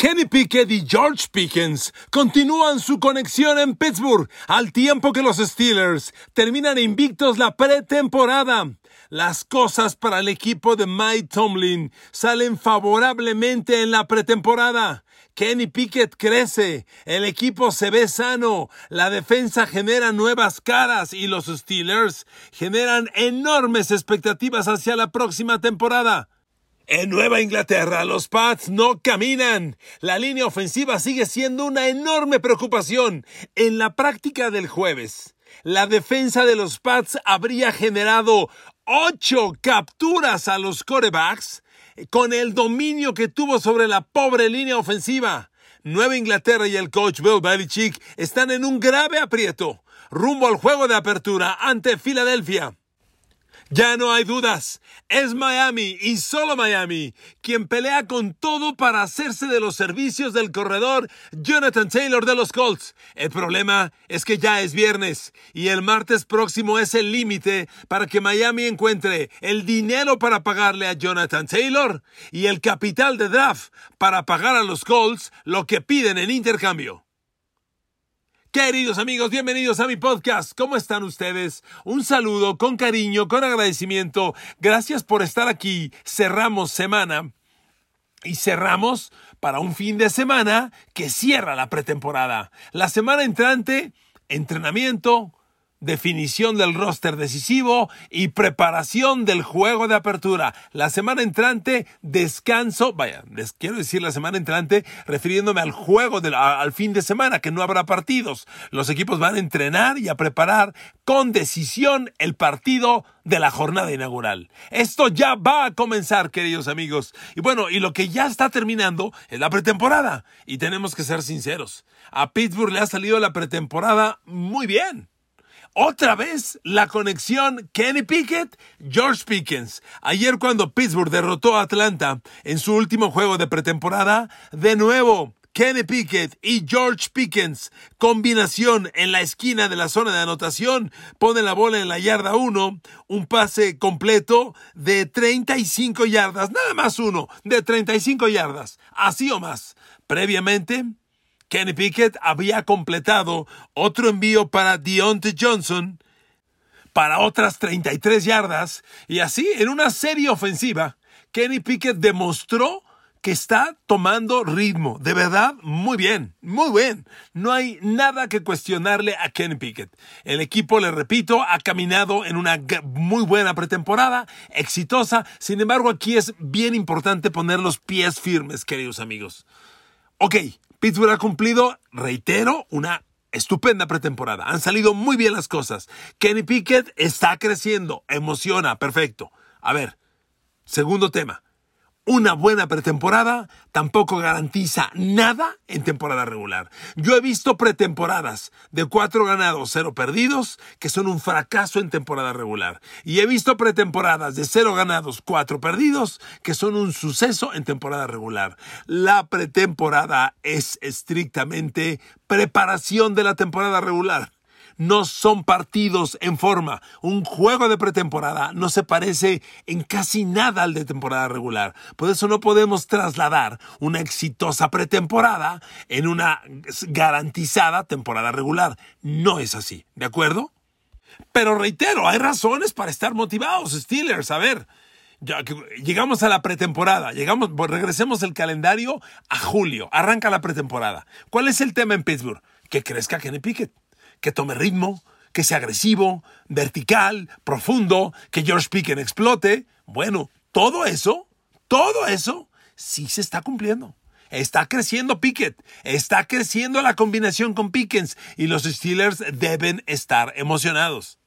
Kenny Pickett y George Pickens continúan su conexión en Pittsburgh al tiempo que los Steelers terminan invictos la pretemporada. Las cosas para el equipo de Mike Tomlin salen favorablemente en la pretemporada. Kenny Pickett crece, el equipo se ve sano, la defensa genera nuevas caras y los Steelers generan enormes expectativas hacia la próxima temporada. En Nueva Inglaterra los Pats no caminan. La línea ofensiva sigue siendo una enorme preocupación. En la práctica del jueves, la defensa de los Pats habría generado ocho capturas a los corebacks con el dominio que tuvo sobre la pobre línea ofensiva. Nueva Inglaterra y el coach Bill Belichick están en un grave aprieto rumbo al juego de apertura ante Filadelfia. Ya no hay dudas. Es Miami y solo Miami quien pelea con todo para hacerse de los servicios del corredor Jonathan Taylor de los Colts. El problema es que ya es viernes y el martes próximo es el límite para que Miami encuentre el dinero para pagarle a Jonathan Taylor y el capital de draft para pagar a los Colts lo que piden en intercambio. Queridos amigos, bienvenidos a mi podcast. ¿Cómo están ustedes? Un saludo con cariño, con agradecimiento. Gracias por estar aquí. Cerramos semana y cerramos para un fin de semana que cierra la pretemporada. La semana entrante, entrenamiento, definición del roster decisivo y preparación del juego de apertura. La semana entrante, descanso, vaya, les quiero decir la semana entrante refiriéndome al juego del, al fin de semana, que no habrá partidos. Los equipos van a entrenar y a preparar con decisión el partido de la jornada inaugural. Esto ya va a comenzar, queridos amigos. Y bueno, y lo que ya está terminando es la pretemporada. Y tenemos que ser sinceros. A Pittsburgh le ha salido la pretemporada muy bien. Otra vez la conexión Kenny Pickett, George Pickens. Ayer cuando Pittsburgh derrotó a Atlanta en su último juego de pretemporada, de nuevo Kenny Pickett y George Pickens, combinación en la esquina de la zona de anotación, ponen la bola en la yarda 1, un pase completo de 35 yardas, nada más uno, de 35 yardas, así o más. Previamente, Kenny Pickett había completado otro envío para Deontay Johnson para otras 33 yardas y así en una serie ofensiva Kenny Pickett demostró que está tomando ritmo. De verdad, muy bien, muy bien. No hay nada que cuestionarle a Kenny Pickett. El equipo, le repito, ha caminado en una muy buena pretemporada, exitosa. Sin embargo, aquí es bien importante poner los pies firmes, queridos amigos. Ok, Pittsburgh ha cumplido, reitero, una estupenda pretemporada. Han salido muy bien las cosas. Kenny Pickett está creciendo, emociona, perfecto. A ver, segundo tema. Una buena pretemporada tampoco garantiza nada en temporada regular. Yo he visto pretemporadas de cuatro ganados, cero perdidos, que son un fracaso en temporada regular. Y he visto pretemporadas de cero ganados, cuatro perdidos, que son un suceso en temporada regular. La pretemporada es estrictamente preparación de la temporada regular no son partidos en forma. Un juego de pretemporada no se parece en casi nada al de temporada regular. Por eso no podemos trasladar una exitosa pretemporada en una garantizada temporada regular. No es así, ¿de acuerdo? Pero reitero, hay razones para estar motivados, Steelers. A ver, llegamos a la pretemporada, llegamos, pues regresemos el calendario a julio, arranca la pretemporada. ¿Cuál es el tema en Pittsburgh? Que crezca Kenny Pickett que tome ritmo, que sea agresivo, vertical, profundo, que George Pickens explote. Bueno, todo eso, todo eso sí se está cumpliendo. Está creciendo Pickett, está creciendo la combinación con Pickens y los Steelers deben estar emocionados.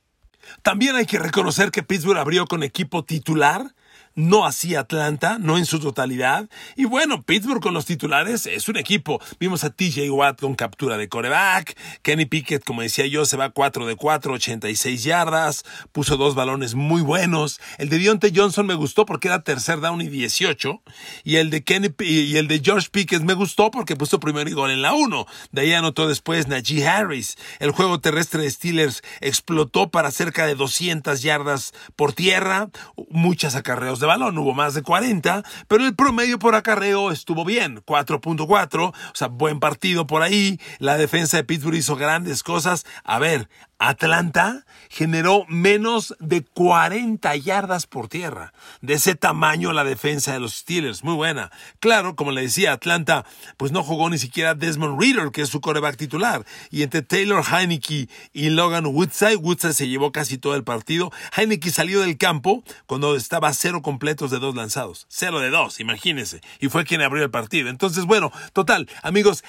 También hay que reconocer que Pittsburgh abrió con equipo titular no así Atlanta, no en su totalidad. Y bueno, Pittsburgh con los titulares es un equipo. Vimos a TJ Watt con captura de coreback. Kenny Pickett, como decía yo, se va 4 de 4, 86 yardas. Puso dos balones muy buenos. El de Dionte Johnson me gustó porque era tercer down y 18. Y el de Kenny y el de George Pickett me gustó porque puso primero y gol en la 1. De ahí anotó después Najee Harris. El juego terrestre de Steelers explotó para cerca de 200 yardas por tierra. Muchas acarreos de balón, hubo más de 40, pero el promedio por acarreo estuvo bien, 4.4, o sea, buen partido por ahí, la defensa de Pittsburgh hizo grandes cosas. A ver, Atlanta generó menos de 40 yardas por tierra. De ese tamaño la defensa de los Steelers, muy buena. Claro, como le decía, Atlanta pues no jugó ni siquiera Desmond Reader, que es su coreback titular. Y entre Taylor Heineke y Logan Woodside, Woodside se llevó casi todo el partido. Heineke salió del campo cuando estaba cero completos de dos lanzados. Cero de dos, imagínense. Y fue quien abrió el partido. Entonces, bueno, total, amigos,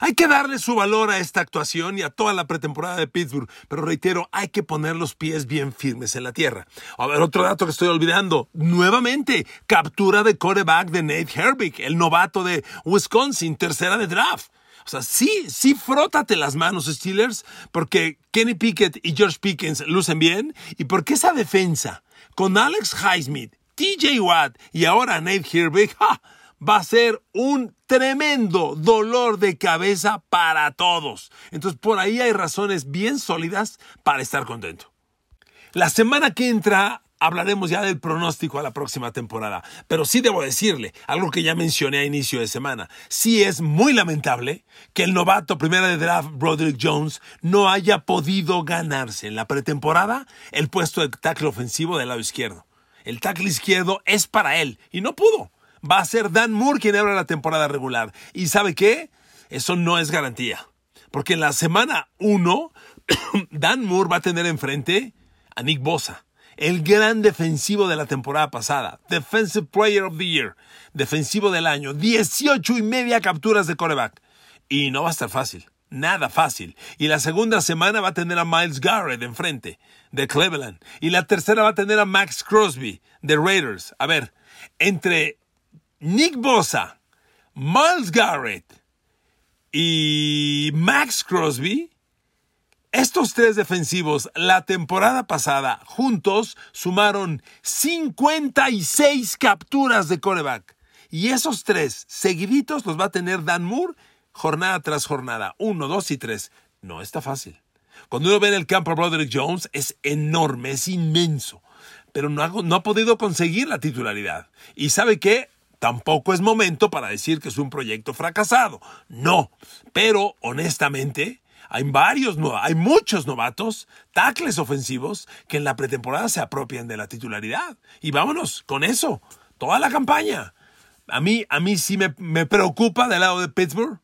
hay que darle su valor a esta actuación y a toda la pretemporada de Pittsburgh, pero reitero, hay que poner los pies bien firmes en la tierra. A ver, otro dato que estoy olvidando. Nuevamente, captura de coreback de Nate Herbig, el novato de Wisconsin, tercera de draft. O sea, sí, sí, frótate las manos, Steelers, porque Kenny Pickett y George Pickens lucen bien y porque esa defensa, con Alex Highsmith, TJ Watt y ahora Nate Herbig, ¡ja! Va a ser un tremendo dolor de cabeza para todos. Entonces por ahí hay razones bien sólidas para estar contento. La semana que entra hablaremos ya del pronóstico a la próxima temporada, pero sí debo decirle algo que ya mencioné a inicio de semana. Sí es muy lamentable que el novato primera de draft Broderick Jones no haya podido ganarse en la pretemporada el puesto de tackle ofensivo del lado izquierdo. El tackle izquierdo es para él y no pudo va a ser Dan Moore quien abra la temporada regular. ¿Y sabe qué? Eso no es garantía. Porque en la semana 1, Dan Moore va a tener enfrente a Nick Bosa, el gran defensivo de la temporada pasada, Defensive Player of the Year, defensivo del año, 18 y media capturas de coreback. Y no va a estar fácil, nada fácil. Y la segunda semana va a tener a Miles Garrett enfrente, de Cleveland. Y la tercera va a tener a Max Crosby, de Raiders. A ver, entre Nick Bosa, Miles Garrett y Max Crosby, estos tres defensivos la temporada pasada juntos sumaron 56 capturas de coreback. Y esos tres seguiditos los va a tener Dan Moore jornada tras jornada. Uno, dos y tres. No está fácil. Cuando uno ve en el campo a Broderick Jones es enorme, es inmenso. Pero no ha, no ha podido conseguir la titularidad. ¿Y sabe qué? Tampoco es momento para decir que es un proyecto fracasado. No. Pero, honestamente, hay varios, hay muchos novatos, tacles ofensivos, que en la pretemporada se apropian de la titularidad. Y vámonos con eso. Toda la campaña. A mí, a mí sí me, me preocupa del lado de Pittsburgh.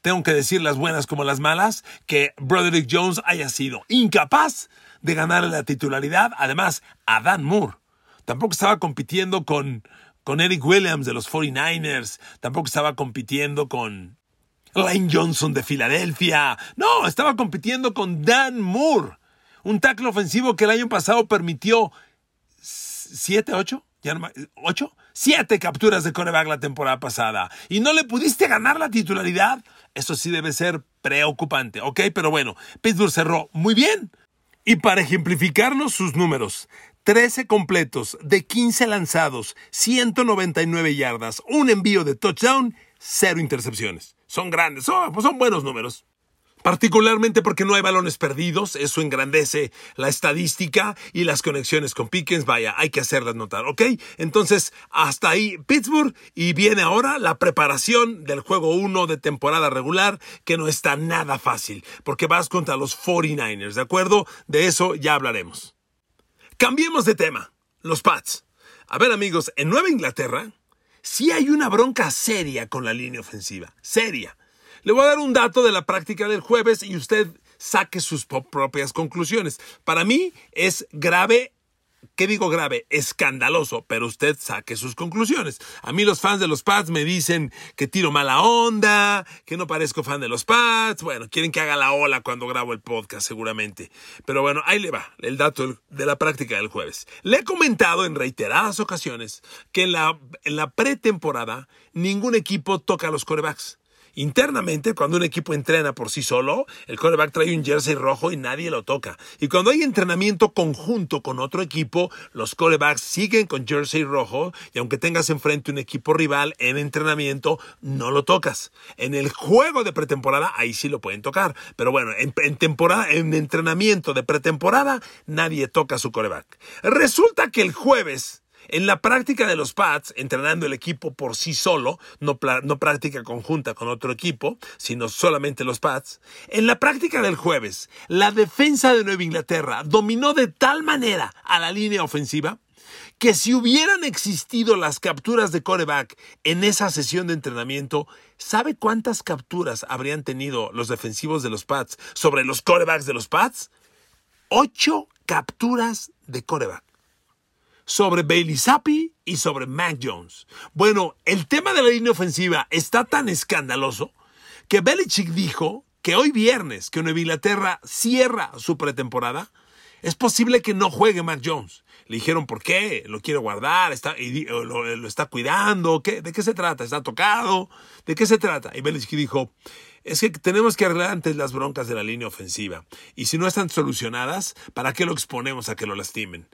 Tengo que decir las buenas como las malas, que Broderick Jones haya sido incapaz de ganarle la titularidad, además, a Dan Moore. Tampoco estaba compitiendo con, con Eric Williams de los 49ers, tampoco estaba compitiendo con Lane Johnson de Filadelfia, no, estaba compitiendo con Dan Moore, un tackle ofensivo que el año pasado permitió 7, 8, ¿8? 7 capturas de coreback la temporada pasada y no le pudiste ganar la titularidad. Eso sí debe ser preocupante, ¿ok? Pero bueno, Pittsburgh cerró muy bien. Y para ejemplificarnos sus números, 13 completos de 15 lanzados, 199 yardas, un envío de touchdown, cero intercepciones. Son grandes, pues son buenos números. Particularmente porque no hay balones perdidos, eso engrandece la estadística y las conexiones con Pickens, vaya, hay que hacerlas notar, ¿ok? Entonces, hasta ahí Pittsburgh y viene ahora la preparación del juego 1 de temporada regular, que no está nada fácil, porque vas contra los 49ers, ¿de acuerdo? De eso ya hablaremos. Cambiemos de tema. Los Pats. A ver amigos, en Nueva Inglaterra sí hay una bronca seria con la línea ofensiva. Seria. Le voy a dar un dato de la práctica del jueves y usted saque sus propias conclusiones. Para mí es grave ¿Qué digo grave? Escandaloso, pero usted saque sus conclusiones. A mí los fans de los Pats me dicen que tiro mala onda, que no parezco fan de los Pats. Bueno, quieren que haga la ola cuando grabo el podcast, seguramente. Pero bueno, ahí le va el dato de la práctica del jueves. Le he comentado en reiteradas ocasiones que en la, pretemporada ningún equipo toca a los corebacks. Internamente, cuando un equipo entrena por sí solo, el quarterback trae un jersey rojo y nadie lo toca. Y cuando hay entrenamiento conjunto con otro equipo, los quarterbacks siguen con jersey rojo y aunque tengas enfrente un equipo rival en entrenamiento, no lo tocas. En el juego de pretemporada, ahí sí lo pueden tocar. Pero bueno, en, temporada, en entrenamiento de pretemporada, nadie toca su quarterback. Resulta que el jueves En la práctica de los Pats, entrenando el equipo por sí solo, no, no, práctica conjunta con otro equipo, sino solamente los Pats, en la práctica del jueves, la defensa de Nueva Inglaterra dominó de tal manera a la línea ofensiva que si hubieran existido las capturas de coreback en esa sesión de entrenamiento, ¿sabe cuántas capturas habrían tenido los defensivos de los Pats sobre los corebacks de los Pats? Ocho capturas de coreback sobre Bailey Zappi y sobre Mac Jones. Bueno, el tema de la línea ofensiva está tan escandaloso que Belichick dijo que hoy viernes, que Nueva Inglaterra cierra su pretemporada, es posible que no juegue Mac Jones. Le dijeron por qué, lo quiere guardar, está, lo, está cuidando, ¿qué? ¿de qué se trata? ¿Está tocado? ¿De qué se trata? Y Belichick dijo, es que tenemos que arreglar antes las broncas de la línea ofensiva. Y si no están solucionadas, ¿para qué lo exponemos a que lo lastimen?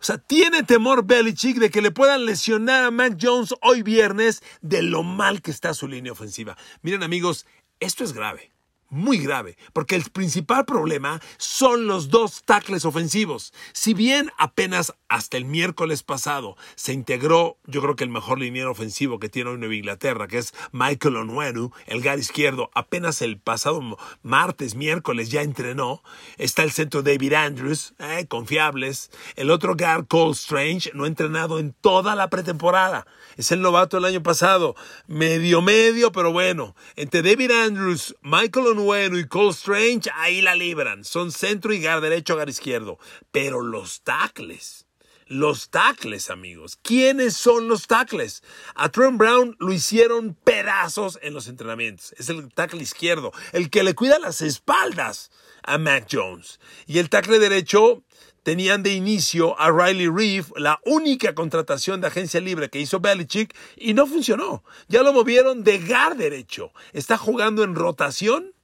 O sea, tiene temor Belichick de que le puedan lesionar a Mac Jones hoy viernes de lo mal que está su línea ofensiva. Miren amigos, esto es grave muy grave, porque el principal problema son los dos tackles ofensivos. Si bien apenas hasta el miércoles pasado se integró, yo creo que el mejor liniero ofensivo que tiene hoy Nueva Inglaterra, que es Michael Onwenu, el gar izquierdo, apenas el pasado martes, miércoles ya entrenó. Está el centro David Andrews, eh, confiables. El otro gar Cole Strange no ha entrenado en toda la pretemporada. Es el novato del año pasado, medio medio, pero bueno. Entre David Andrews, Michael bueno y Cole Strange, ahí la libran. Son centro y gar derecho, gar izquierdo. Pero los tackles. Los tackles, amigos. ¿Quiénes son los tackles? A Trent Brown lo hicieron pedazos en los entrenamientos. Es el tackle izquierdo, el que le cuida las espaldas a Mac Jones. Y el tackle derecho tenían de inicio a Riley Reeve, la única contratación de agencia libre que hizo Belichick, y no funcionó. Ya lo movieron de gar derecho. Está jugando en rotación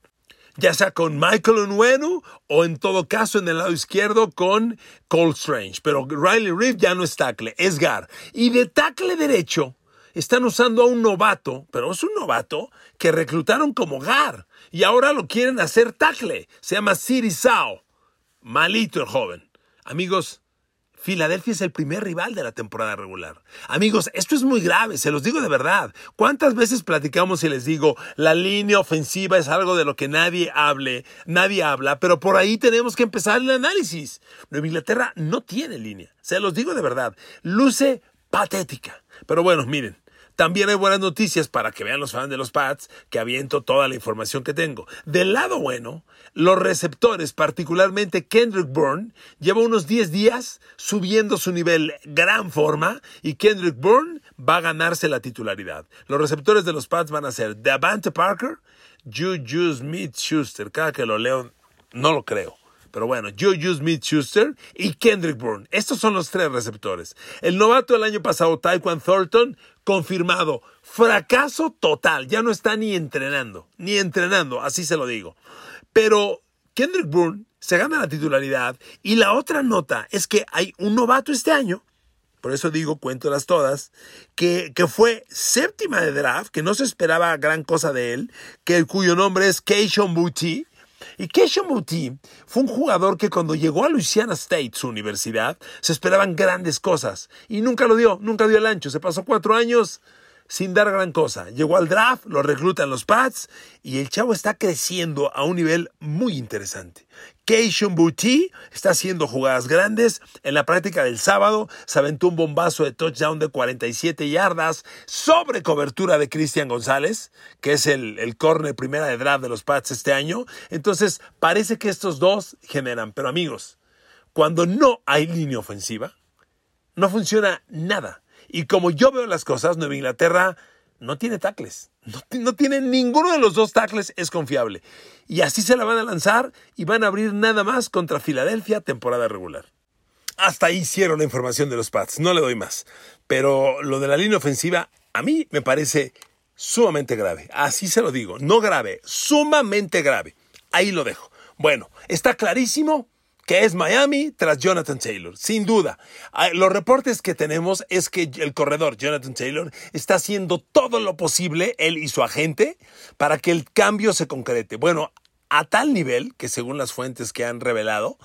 ya sea con Michael Onwenu o en todo caso en el lado izquierdo con Cole Strange. Pero Riley Reeve ya no es tackle, es Gar. Y de tackle derecho están usando a un novato, pero es un novato que reclutaron como Gar. Y ahora lo quieren hacer tackle. Se llama Siri Sao. Malito el joven. Amigos, Filadelfia es el primer rival de la temporada regular. Amigos, esto es muy grave, se los digo de verdad. ¿Cuántas veces platicamos y les digo, la línea ofensiva es algo de lo que nadie hable, nadie habla, pero por ahí tenemos que empezar el análisis. Nueva Inglaterra no tiene línea, se los digo de verdad. Luce patética. Pero bueno, miren, también hay buenas noticias para que vean los fans de los Pats que aviento toda la información que tengo. Del lado bueno, los receptores, particularmente Kendrick Bourne, lleva unos 10 días subiendo su nivel gran forma y Kendrick Bourne va a ganarse la titularidad. Los receptores de los Pats van a ser Davante Parker, Juju Smith-Schuster. Cada que lo leo, no lo creo. Pero bueno, Juju Smith-Schuster y Kendrick Bourne. Estos son los tres receptores. El novato del año pasado, Taekwon Thornton, confirmado. Fracaso total. Ya no está ni entrenando. Ni entrenando, así se lo digo. Pero Kendrick Bourne se gana la titularidad. Y la otra nota es que hay un novato este año por eso digo, cuéntolas todas, que, que, fue séptima de draft, que no se esperaba gran cosa de él, que, cuyo nombre es Keishon Booty, y Keisha Muti fue un jugador que cuando llegó a Louisiana State, su universidad, se esperaban grandes cosas. Y nunca lo dio, nunca dio el ancho. Se pasó cuatro años sin dar gran cosa. Llegó al draft, lo reclutan los Pats y el chavo está creciendo a un nivel muy interesante. Keishon Bouti está haciendo jugadas grandes. En la práctica del sábado se aventó un bombazo de touchdown de 47 yardas sobre cobertura de Cristian González, que es el, el corner primera de draft de los Pats este año. Entonces parece que estos dos generan. Pero amigos, cuando no hay línea ofensiva, no funciona nada. Y como yo veo las cosas, Nueva Inglaterra no tiene tackles. No, tiene ninguno de los dos tackles es confiable. Y así se la van a lanzar y van a abrir nada más contra Filadelfia temporada regular. Hasta ahí hicieron la información de los Pats, no le doy más. Pero lo de la línea ofensiva a mí me parece sumamente grave. Así se lo digo, no grave, sumamente grave. Ahí lo dejo. Bueno, está clarísimo que es Miami tras Jonathan Taylor, sin duda. Ah, los reportes que tenemos es que el corredor Jonathan Taylor está haciendo todo lo posible, él y su agente, para que el cambio se concrete. Bueno, a tal nivel que según las fuentes que han revelado,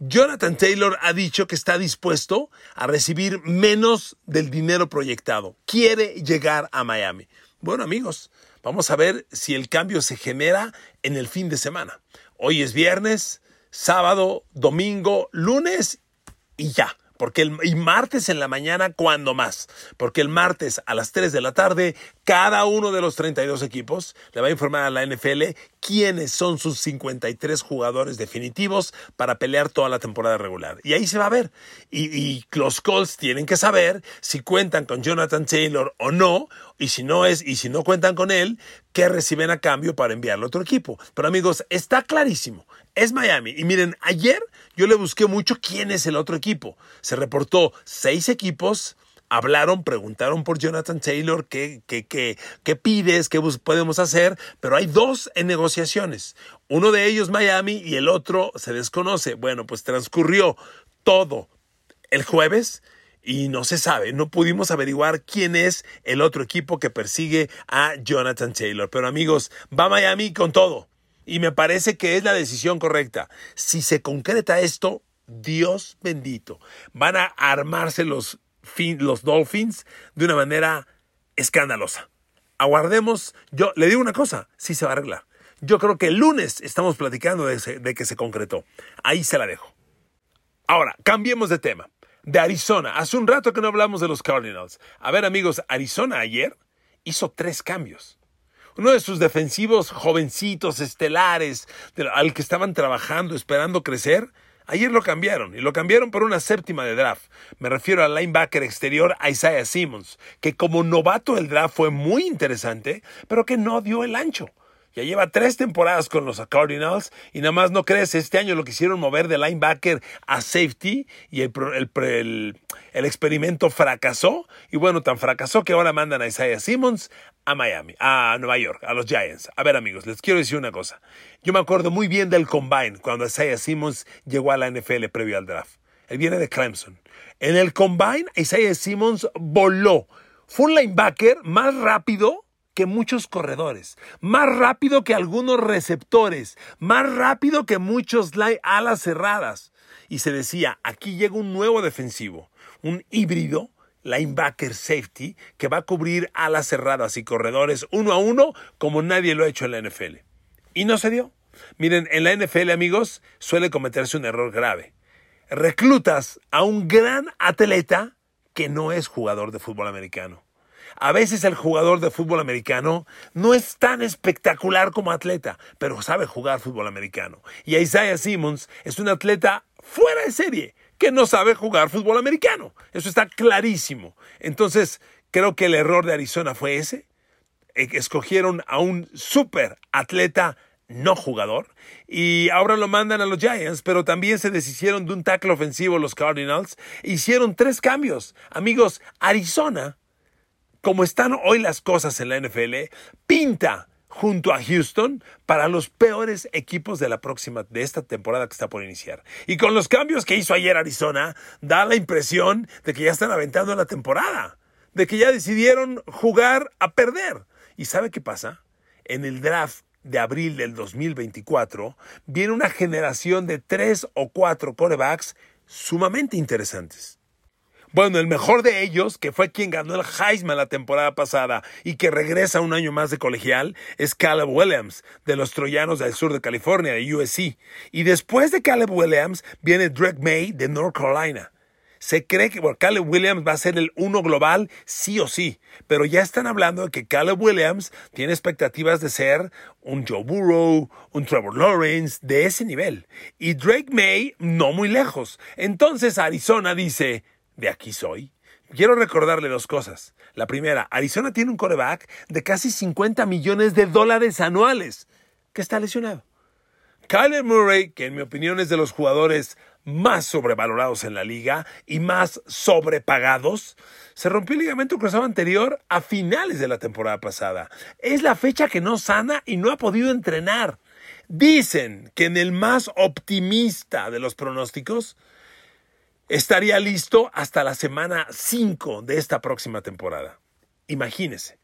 Jonathan Taylor ha dicho que está dispuesto a recibir menos del dinero proyectado. Quiere llegar a Miami. Bueno amigos, vamos a ver si el cambio se genera en el fin de semana. Hoy es viernes, sábado, domingo, lunes y ya. Porque el, y martes en la mañana, cuando más. Porque el martes a las 3 de la tarde, cada uno de los 32 equipos le va a informar a la NFL quiénes son sus 53 jugadores definitivos para pelear toda la temporada regular. Y ahí se va a ver. Y, y los Colts tienen que saber si cuentan con Jonathan Taylor o no, y si no es, y si no cuentan con él, qué reciben a cambio para enviarlo a otro equipo. Pero amigos, está clarísimo. Es Miami. Y miren, ayer yo le busqué mucho quién es el otro equipo. Se reportó seis equipos hablaron, preguntaron por Jonathan Taylor, qué, qué, qué, qué pides, qué podemos hacer, pero hay dos en negociaciones. Uno de ellos Miami y el otro se desconoce. Bueno, pues transcurrió todo el jueves y no se sabe, no pudimos averiguar quién es el otro equipo que persigue a Jonathan Taylor. Pero amigos, va Miami con todo. Y me parece que es la decisión correcta. Si se concreta esto, Dios bendito, van a armarse los los Dolphins de una manera escandalosa. Aguardemos, yo le digo una cosa, sí se va a arreglar. Yo creo que el lunes estamos platicando de, de que se concretó. Ahí se la dejo. Ahora, cambiemos de tema. De Arizona. Hace un rato que no hablamos de los Cardinals. A ver, amigos, Arizona ayer hizo tres cambios. Uno de sus defensivos jovencitos, estelares, al que estaban trabajando, esperando crecer, Ayer lo cambiaron y lo cambiaron por una séptima de draft. Me refiero al linebacker exterior Isaiah Simmons, que como novato del draft fue muy interesante, pero que no dio el ancho. Ya lleva tres temporadas con los Cardinals y nada más no crees, este año lo quisieron mover de linebacker a safety y el, experimento fracasó. Y bueno, tan fracasó que ahora mandan a Isaiah Simmons a Miami, a Nueva York, a los Giants. A ver amigos, les quiero decir una cosa. Yo me acuerdo muy bien del combine cuando Isaiah Simmons llegó a la NFL previo al draft. Él viene de Clemson. En el combine, Isaiah Simmons voló. Fue un linebacker más rápido que muchos corredores, más rápido que algunos receptores, más rápido que muchos alas cerradas. Y se decía, aquí llega un nuevo defensivo, un híbrido linebacker safety que va a cubrir alas cerradas y corredores uno a uno como nadie lo ha hecho en la NFL. Y no se dio. Miren, en la NFL, amigos, suele cometerse un error grave. Reclutas a un gran atleta que no es jugador de fútbol americano. A veces el jugador de fútbol americano no es tan espectacular como atleta, pero sabe jugar fútbol americano. Y Isaiah Simmons es un atleta fuera de serie que no sabe jugar fútbol americano. Eso está clarísimo. Entonces, creo que el error de Arizona fue ese. Eh, escogieron a un super atleta no jugador. Y ahora lo mandan a los Giants, pero también se deshicieron de un tackle ofensivo los Cardinals. Hicieron tres cambios. Amigos, Arizona como están hoy las cosas en la NFL, pinta junto a Houston para los peores equipos de la próxima de esta temporada que está por iniciar. Y con los cambios que hizo ayer Arizona, da la impresión de que ya están aventando la temporada, de que ya decidieron jugar a perder. ¿Y sabe qué pasa? En el draft de abril del 2024 viene una generación de tres o cuatro corebacks sumamente interesantes. Bueno, el mejor de ellos, que fue quien ganó el Heisman la temporada pasada y que regresa un año más de colegial, es Caleb Williams, de los Troyanos del sur de California, de USC. Y después de Caleb Williams viene Drake May, de North Carolina. Se cree que Caleb Williams va a ser el uno global, sí o sí. Pero ya están hablando de que Caleb Williams tiene expectativas de ser un Joe Burrow, un Trevor Lawrence, de ese nivel. Y Drake May, no muy lejos. Entonces Arizona dice, de aquí soy. Quiero recordarle dos cosas. La primera, Arizona tiene un coreback de casi 50 millones de dólares anuales que está lesionado. Kyler Murray, que en mi opinión es de los jugadores más sobrevalorados en la liga y más sobrepagados, se rompió el ligamento cruzado anterior a finales de la temporada pasada. Es la fecha que no sana y no ha podido entrenar. Dicen que en el más optimista de los pronósticos, estaría listo hasta la semana 5 de esta próxima temporada. Imagínese,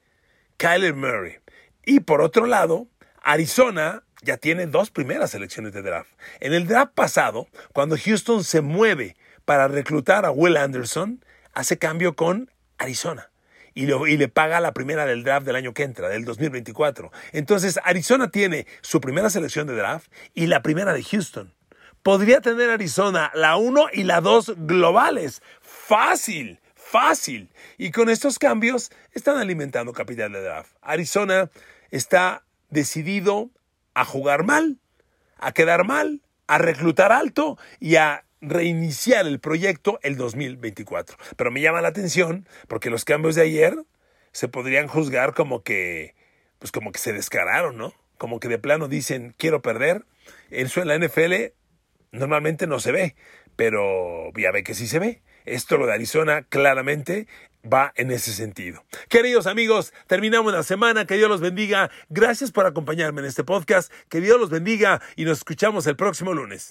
Kyler Murray. Y por otro lado, Arizona ya tiene dos primeras selecciones de draft. En el draft pasado, cuando Houston se mueve para reclutar a Will Anderson, hace cambio con Arizona. Y, y, le paga la primera del draft del año que entra, del 2024. Entonces, Arizona tiene su primera selección de draft y la primera de Houston. Podría tener Arizona la 1 y la 2 globales. Fácil, fácil. Y con estos cambios están alimentando capital de draft. Arizona está decidido a jugar mal, a quedar mal, a reclutar alto y a reiniciar el proyecto el 2024. Pero me llama la atención porque los cambios de ayer se podrían juzgar como que, pues como que se descararon, ¿no? Como que de plano dicen, quiero perder. Eso en la NFL normalmente no se ve, pero ya ve que sí se ve. Esto lo de Arizona claramente va en ese sentido. Queridos amigos, terminamos la semana. Que Dios los bendiga. Gracias por acompañarme en este podcast. Que Dios los bendiga y nos escuchamos el próximo lunes.